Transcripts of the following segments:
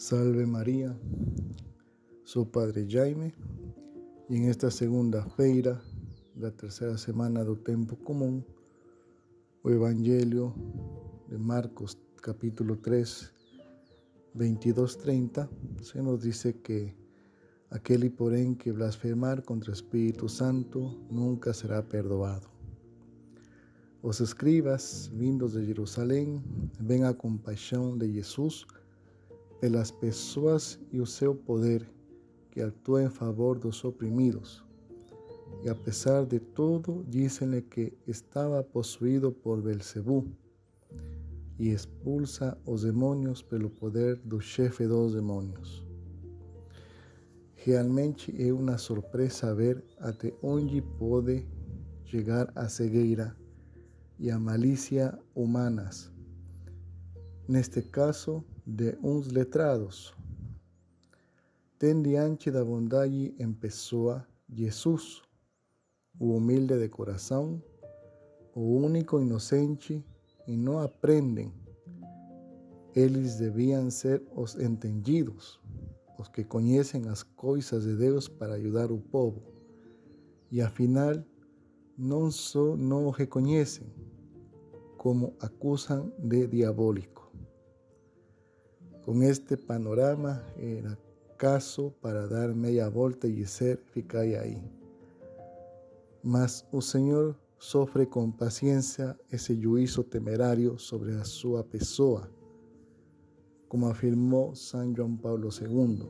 Salve María, sou Padre Jaime e em esta segunda-feira da terceira semana do tempo comum, o Evangelho de Marcos, capítulo 3, 22, 30, se nos dice que aquele, porém, que blasfemar contra o Espírito Santo nunca será perdoado. Os escribas, vindos de Jerusalém, ven a compaixão de Jesus pelas pessoas e o poder que atua em favor dos oprimidos. E apesar de tudo, dizem-lhe que estava possuído por Belzebú e expulsa os demônios pelo poder do chefe dos demônios. Realmente é uma surpresa ver até onde pode chegar a cegueira e a malícia humanas. Neste caso, de uns letrados. Ten diante da bondade em pessoa Jesus, o humilde de coração, o único inocente, e não aprendem. Eles deviam ser os entendidos, os que conhecem as coisas de Deus para ajudar o povo. E afinal, não só não o reconhecem, como acusam de diabólico. Con este panorama era caso para dar meia volta e dizer, ficai aí. Mas o Senhor sofre com paciência esse juízo temerário sobre a sua pessoa, como afirmou São João Paulo II.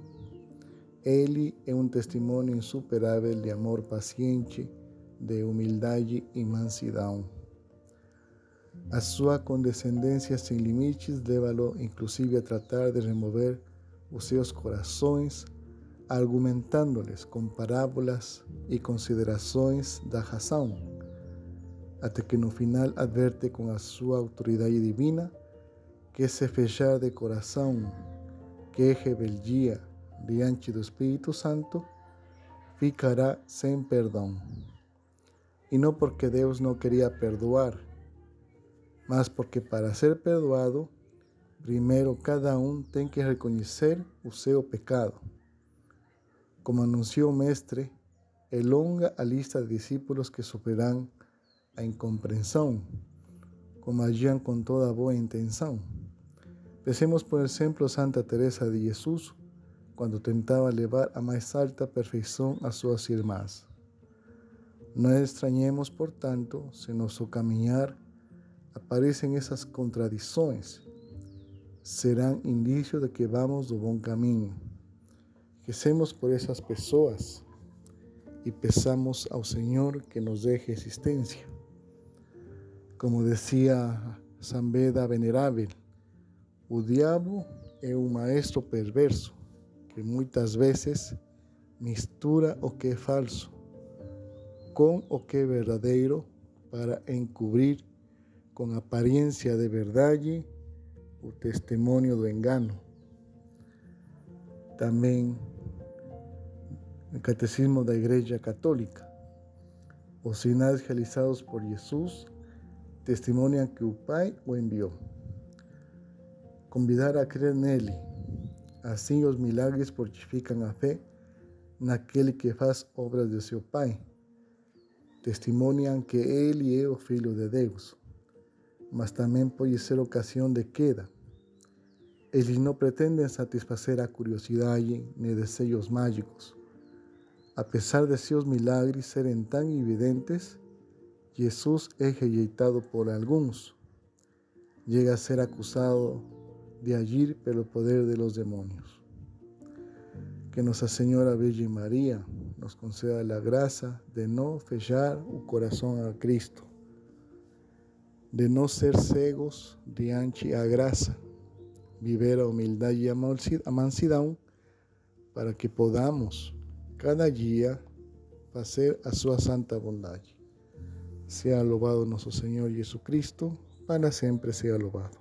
Ele é um testemunho insuperável de amor paciente, de humildade e mansidão. A sua condescendência sem limites leva-lo inclusive a tratar de remover os seus corações, argumentando-lhes com parábolas e considerações da razão, até que no final adverte com a sua autoridade divina que esse fechar de coração, que é rebeldia diante do Espírito Santo, ficará sem perdão. E não porque Deus não queria perdoar, mas porque para ser perdoado, primeiro cada um tem que reconhecer o seu pecado. Como anunciou o Mestre, é longa a lista de discípulos que sofrerão a incompreensão, como agiam com toda boa intenção. Pensemos, por exemplo, Santa Teresa de Jesus, quando tentava levar a mais alta perfeição a suas irmãs. Não estranhemos, portanto, se nosso caminhar aparecem essas contradições, serão indício de que vamos do bom caminho. Recemos por essas pessoas e peçamos ao Senhor que nos dê resistência. Como dizia San Beda Venerável, o diabo é um maestro perverso que muitas vezes mistura o que falso com o que é verdadeiro para encobrir com aparência de verdade o testemunho do engano. Também no Catecismo da Igreja Católica, os sinais realizados por Jesus testemunham que o Pai o enviou. Convidar a crer nele. Assim, os milagres fortificam a fé naquele que faz obras de seu Pai. Testemunham que ele é o Filho de Deus mas também pode ser ocasião de queda. Eles não pretendem satisfazer a curiosidade nem desejos mágicos. Apesar de seus milagres serem tão evidentes, Jesus é rejeitado por alguns. Chega a ser acusado de agir pelo poder de los demônios. Que Nossa Senhora Virgem Maria nos conceda a graça de não fechar o coração a Cristo de não ser cegos diante a graça, viver a humildade e a mansidão, para que podamos, cada dia, fazer a sua santa bondade. Seja louvado nosso Senhor Jesus Cristo, para sempre seja louvado.